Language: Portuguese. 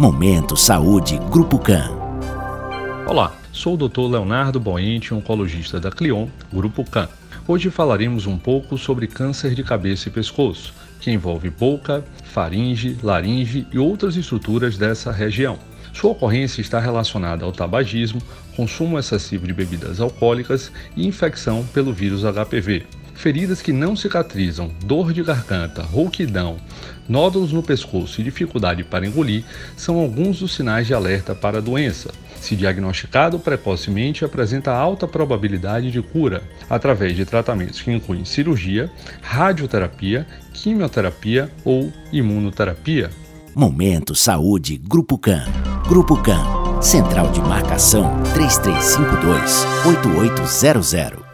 Momento Saúde Grupo CAN. Olá, sou o Dr. Leonardo Boente, oncologista da Clion, Grupo CAN. Hoje falaremos um pouco sobre câncer de cabeça e pescoço, que envolve boca, faringe, laringe e outras estruturas dessa região. Sua ocorrência está relacionada ao tabagismo, consumo excessivo de bebidas alcoólicas e infecção pelo vírus HPV. Feridas que não cicatrizam, dor de garganta, rouquidão, nódulos no pescoço e dificuldade para engolir são alguns dos sinais de alerta para a doença. Se diagnosticado precocemente, apresenta alta probabilidade de cura através de tratamentos que incluem cirurgia, radioterapia, quimioterapia ou imunoterapia. Momento Saúde Grupo CAN. Grupo CAN. Central de Marcação 3352 8800.